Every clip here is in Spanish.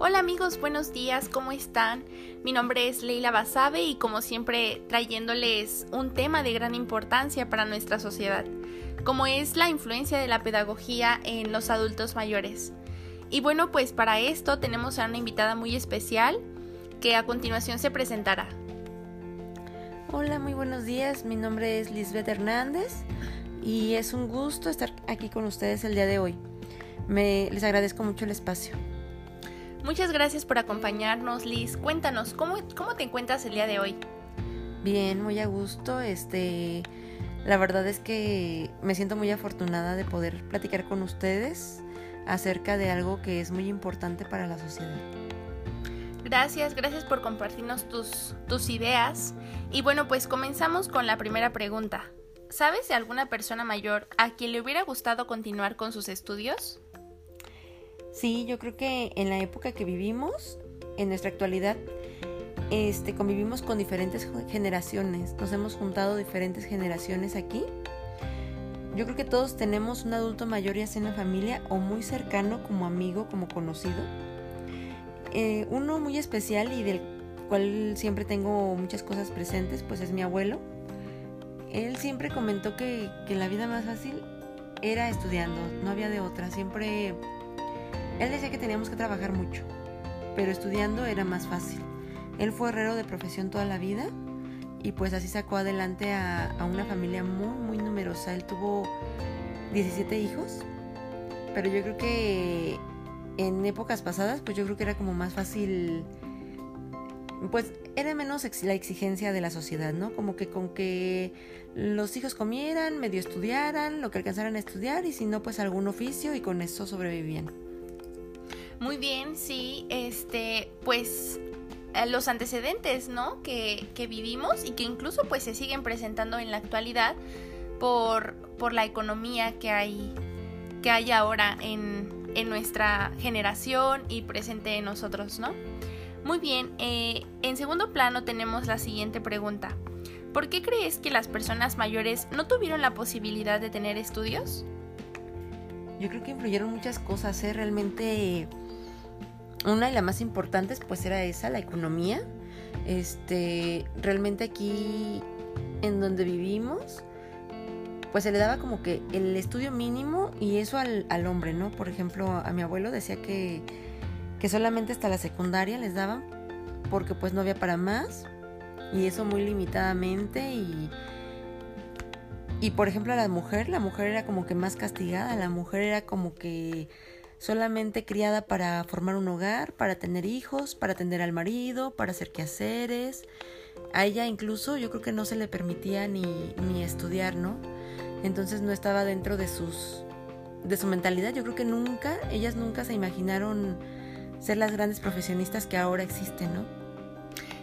Hola amigos, buenos días, ¿cómo están? Mi nombre es Leila Basabe y como siempre trayéndoles un tema de gran importancia para nuestra sociedad, como es la influencia de la pedagogía en los adultos mayores. Y bueno, pues para esto tenemos a una invitada muy especial que a continuación se presentará. Hola, muy buenos días, mi nombre es Lisbeth Hernández y es un gusto estar aquí con ustedes el día de hoy. Me, les agradezco mucho el espacio. Muchas gracias por acompañarnos, Liz. Cuéntanos, ¿cómo, cómo te encuentras el día de hoy? Bien, muy a gusto. Este, la verdad es que me siento muy afortunada de poder platicar con ustedes acerca de algo que es muy importante para la sociedad. Gracias, gracias por compartirnos tus, tus ideas. Y bueno, pues comenzamos con la primera pregunta. ¿Sabes de alguna persona mayor a quien le hubiera gustado continuar con sus estudios? Sí, yo creo que en la época que vivimos, en nuestra actualidad, este, convivimos con diferentes generaciones. Nos hemos juntado diferentes generaciones aquí. Yo creo que todos tenemos un adulto mayor ya sea en la familia o muy cercano como amigo, como conocido. Eh, uno muy especial y del cual siempre tengo muchas cosas presentes, pues es mi abuelo. Él siempre comentó que, que la vida más fácil era estudiando, no había de otra. Siempre él decía que teníamos que trabajar mucho, pero estudiando era más fácil. Él fue herrero de profesión toda la vida y pues así sacó adelante a, una familia muy, muy numerosa. Él tuvo 17 hijos, pero yo creo que en épocas pasadas, pues yo creo que era como más fácil, pues era menos la exigencia de la sociedad, ¿no? Como que con que los hijos comieran, medio estudiaran, lo que alcanzaran a estudiar y si no, pues algún oficio y con eso sobrevivían. Muy bien, sí, este, pues eh, los antecedentes, ¿no? Que, que, vivimos y que incluso pues se siguen presentando en la actualidad por, por la economía que hay, que hay ahora en, en nuestra generación y presente en nosotros, ¿no? Muy bien, eh, en segundo plano tenemos la siguiente pregunta. ¿Por qué crees que las personas mayores no tuvieron la posibilidad de tener estudios? Yo creo que influyeron muchas cosas, ¿eh? Realmente una y la más importante pues era esa, la economía. Este, realmente aquí en donde vivimos, pues se le daba como que el estudio mínimo y eso al, al hombre, ¿no? Por ejemplo, a mi abuelo decía que, que solamente hasta la secundaria les daban porque pues no había para más y eso muy limitadamente y y por ejemplo a la mujer, la mujer era como que más castigada, la mujer era como que solamente criada para formar un hogar, para tener hijos, para atender al marido, para hacer quehaceres. A ella incluso yo creo que no se le permitía ni, ni estudiar, ¿no? Entonces no estaba dentro de sus de su mentalidad. Yo creo que nunca, ellas nunca se imaginaron ser las grandes profesionistas que ahora existen, ¿no?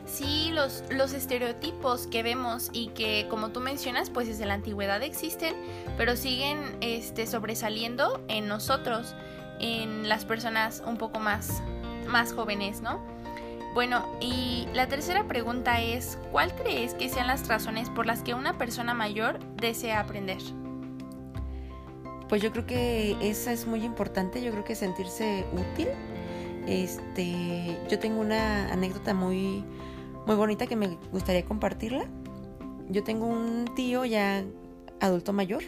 Sí, los, los estereotipos que vemos y que como tú mencionas, pues desde la antigüedad existen, pero siguen este, sobresaliendo en nosotros en las personas un poco más, más jóvenes, ¿no? Bueno, y la tercera pregunta es, ¿cuál crees que sean las razones por las que una persona mayor desea aprender? Pues yo creo que esa es muy importante, yo creo que sentirse útil. Este, yo tengo una anécdota muy muy bonita que me gustaría compartirla. Yo tengo un tío ya adulto mayor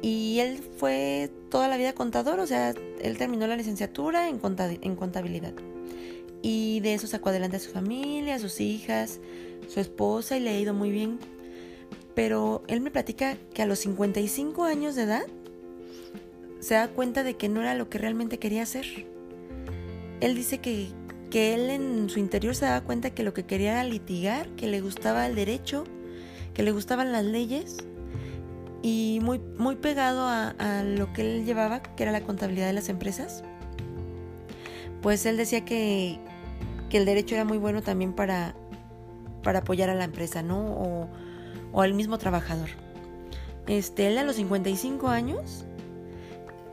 y él fue toda la vida contador, o sea, él terminó la licenciatura en, contabilidad. Y de eso sacó adelante a su familia, a sus hijas, su esposa y le ha ido muy bien. Pero él me platica que a los 55 años de edad se da cuenta de que no era lo que realmente quería hacer. Él dice que, que él en su interior se daba cuenta que lo que quería era litigar, que le gustaba el derecho, que le gustaban las leyes y muy, muy pegado a, lo que él llevaba, que era la contabilidad de las empresas, pues él decía que, el derecho era muy bueno también para, para apoyar a la empresa, ¿no? O, o, al mismo trabajador. Este, él a los 55 años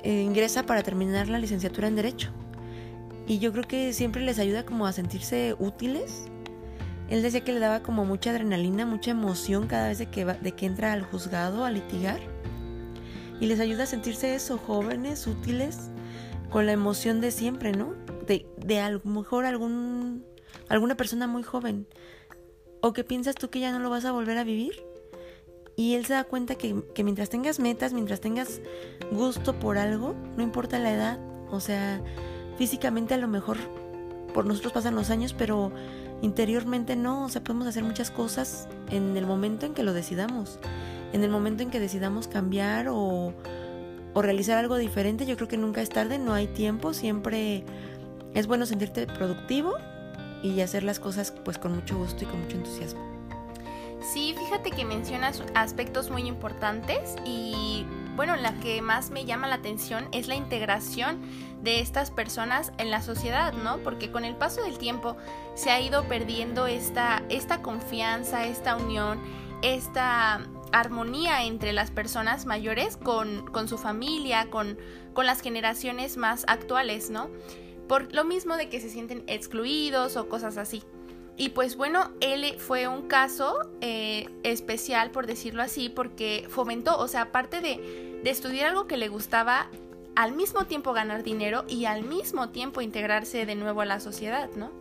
eh, ingresa para terminar la licenciatura en Derecho. Y yo creo que siempre les ayuda como a sentirse útiles él decía que le daba como mucha adrenalina, mucha emoción cada vez que, de que entra al juzgado a litigar. Y les ayuda a sentirse eso, jóvenes, útiles, con la emoción de siempre, ¿no? de, de a lo mejor algún, alguna persona muy joven. O que piensas tú que ya no lo vas a volver a vivir. Y él se da cuenta que, que mientras tengas metas, mientras tengas gusto por algo, no importa la edad, o sea, físicamente a lo mejor por nosotros pasan los años, pero interiormente no, o sea, podemos hacer muchas cosas en el momento en que lo decidamos, en el momento en que decidamos cambiar o, o realizar algo diferente, yo creo que nunca es tarde, no hay tiempo, siempre es bueno sentirte productivo y hacer las cosas pues con mucho gusto y con mucho entusiasmo. Sí, fíjate que mencionas aspectos muy importantes y bueno, la que más me llama la atención es la integración de estas personas en la sociedad, ¿no? Porque con el paso del tiempo se ha ido perdiendo esta, esta confianza, esta unión, esta armonía entre las personas mayores con, con su familia, con, con las generaciones más actuales, ¿no? Por lo mismo de que se sienten excluidos o cosas así. Y pues bueno, él fue un caso eh, especial, por decirlo así, porque fomentó, o sea, aparte de, de estudiar algo que le gustaba, al mismo tiempo ganar dinero y al mismo tiempo integrarse de nuevo a la sociedad, ¿no?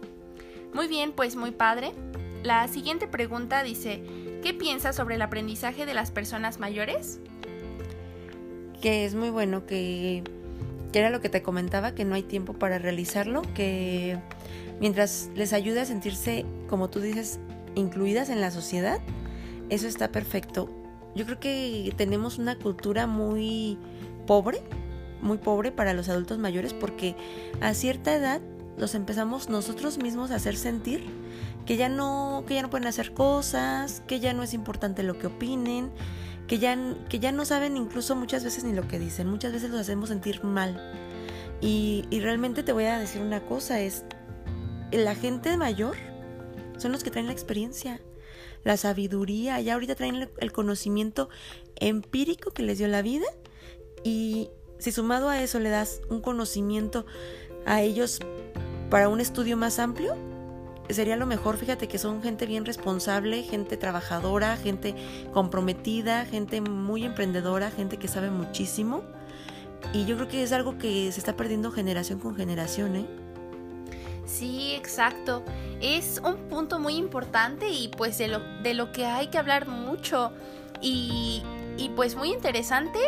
Muy bien, pues muy padre. La siguiente pregunta dice, ¿qué piensas sobre el aprendizaje de las personas mayores? Que es muy bueno, que, que era lo que te comentaba, que no hay tiempo para realizarlo, que mientras les ayude a sentirse, como tú dices, incluidas en la sociedad, eso está perfecto. Yo creo que tenemos una cultura muy pobre, muy pobre para los adultos mayores porque a cierta edad los empezamos nosotros mismos a hacer sentir que ya no que ya no pueden hacer cosas, que ya no es importante lo que opinen, que ya que ya no saben incluso muchas veces ni lo que dicen, muchas veces los hacemos sentir mal. Y, y realmente te voy a decir una cosa, es la gente mayor son los que traen la experiencia, la sabiduría, ya ahorita traen el conocimiento empírico que les dio la vida y si sumado a eso le das un conocimiento a ellos para un estudio más amplio, sería lo mejor. Fíjate que son gente bien responsable, gente trabajadora, gente comprometida, gente muy emprendedora, gente que sabe muchísimo. Y yo creo que es algo que se está perdiendo generación con generación, ¿eh? Sí, exacto. Es un punto muy importante y pues de lo, de lo que hay que hablar mucho y, y pues muy interesante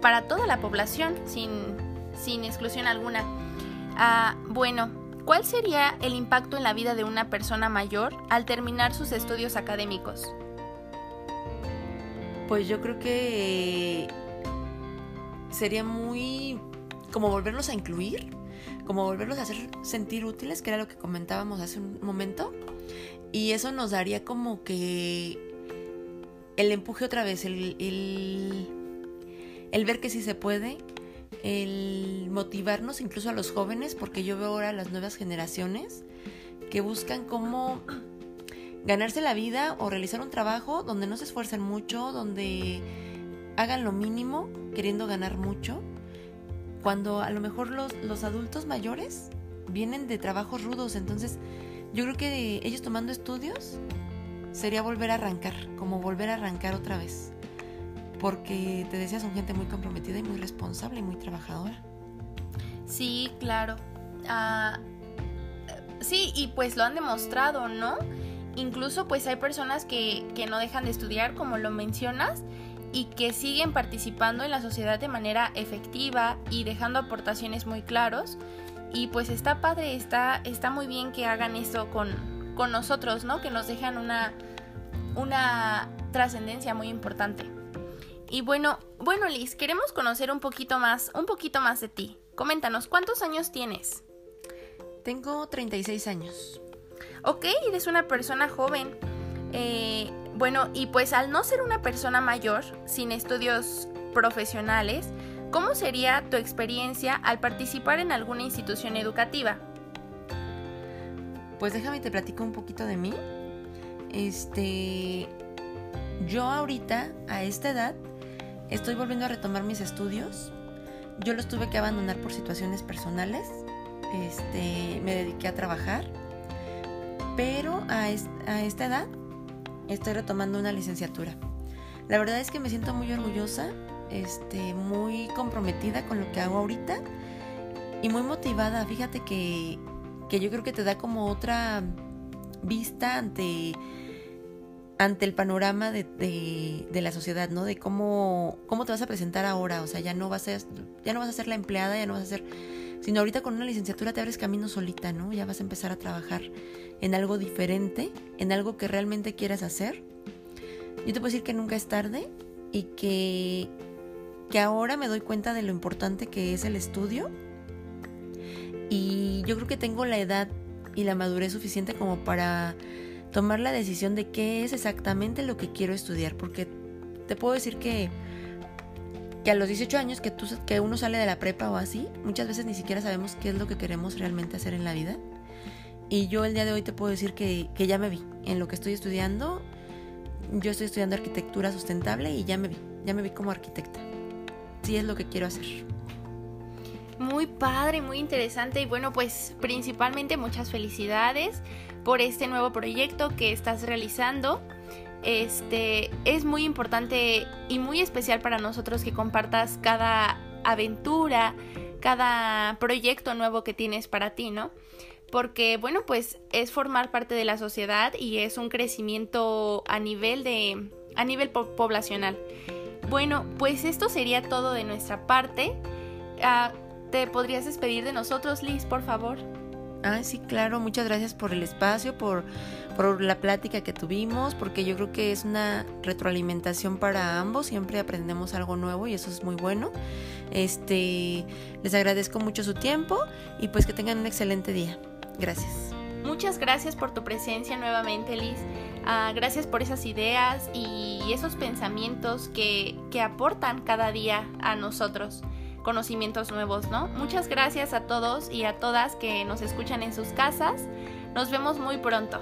para toda la población sin, sin exclusión alguna. Ah, bueno, ¿cuál sería el impacto en la vida de una persona mayor al terminar sus estudios académicos? Pues yo creo que sería muy como volverlos a incluir como volverlos a hacer sentir útiles, que era lo que comentábamos hace un momento. Y eso nos daría como que el empuje otra vez, el, el, ver que sí se puede, el motivarnos incluso a los jóvenes, porque yo veo ahora las nuevas generaciones que buscan cómo ganarse la vida o realizar un trabajo donde no se esfuercen mucho, donde hagan lo mínimo queriendo ganar mucho cuando a lo mejor los, los adultos mayores vienen de trabajos rudos, entonces yo creo que ellos tomando estudios sería volver a arrancar, como volver a arrancar otra vez. Porque te decía, son gente muy comprometida y muy responsable y muy trabajadora. Sí, claro. Ah, sí, y pues lo han demostrado, ¿no? Incluso pues hay personas que, que no dejan de estudiar, como lo mencionas, y que siguen participando en la sociedad de manera efectiva y dejando aportaciones muy claros. Y pues está padre, está, está muy bien que hagan esto con, con nosotros, ¿no? Que nos dejan una, una trascendencia muy importante. Y bueno, bueno Liz, queremos conocer un poquito más, un poquito más de ti. Coméntanos, ¿cuántos años tienes? Tengo 36 años. Ok, eres una persona joven. Eh, bueno, y pues al no ser una persona mayor, sin estudios profesionales, ¿cómo sería tu experiencia al participar en alguna institución educativa? Pues déjame te platico un poquito de mí. Este, yo ahorita, a esta edad, estoy volviendo a retomar mis estudios. Yo los tuve que abandonar por situaciones personales. Este, me dediqué a trabajar. Pero a, a esta edad estoy retomando una licenciatura. La verdad es que me siento muy orgullosa, este, muy comprometida con lo que hago ahorita y muy motivada. Fíjate que, que yo creo que te da como otra vista ante ante el panorama de, de, la sociedad, ¿no? De cómo, cómo te vas a presentar ahora. O sea, ya no vas a, ya no vas a ser la empleada, ya no vas a ser. Sino ahorita con una licenciatura te abres camino solita, ¿no? Ya vas a empezar a trabajar en algo diferente, en algo que realmente quieras hacer. Yo te puedo decir que nunca es tarde y que, que ahora me doy cuenta de lo importante que es el estudio. Y yo creo que tengo la edad y la madurez suficiente como para tomar la decisión de qué es exactamente lo que quiero estudiar, porque te puedo decir que, que a los 18 años que, tú, que uno sale de la prepa o así, muchas veces ni siquiera sabemos qué es lo que queremos realmente hacer en la vida. Y yo el día de hoy te puedo decir que, que ya me vi en lo que estoy estudiando. Yo estoy estudiando arquitectura sustentable y ya me vi, ya me vi como arquitecta. Sí es lo que quiero hacer. Muy padre, muy interesante y bueno, pues principalmente muchas felicidades por este nuevo proyecto que estás realizando. Este es muy importante y muy especial para nosotros que compartas cada aventura, cada proyecto nuevo que tienes para ti, ¿no? Porque bueno, pues es formar parte de la sociedad y es un crecimiento a nivel de a nivel poblacional. Bueno, pues esto sería todo de nuestra parte. Ah, ¿Te podrías despedir de nosotros, Liz, por favor? Ah, sí, claro, muchas gracias por el espacio, por, por la plática que tuvimos, porque yo creo que es una retroalimentación para ambos, siempre aprendemos algo nuevo y eso es muy bueno. Este, les agradezco mucho su tiempo y pues que tengan un excelente día. Gracias. Muchas gracias por tu presencia nuevamente, Liz. Ah, gracias por esas ideas y esos pensamientos que, que aportan cada día a nosotros conocimientos nuevos, ¿no? Muchas gracias a todos y a todas que nos escuchan en sus casas. Nos vemos muy pronto.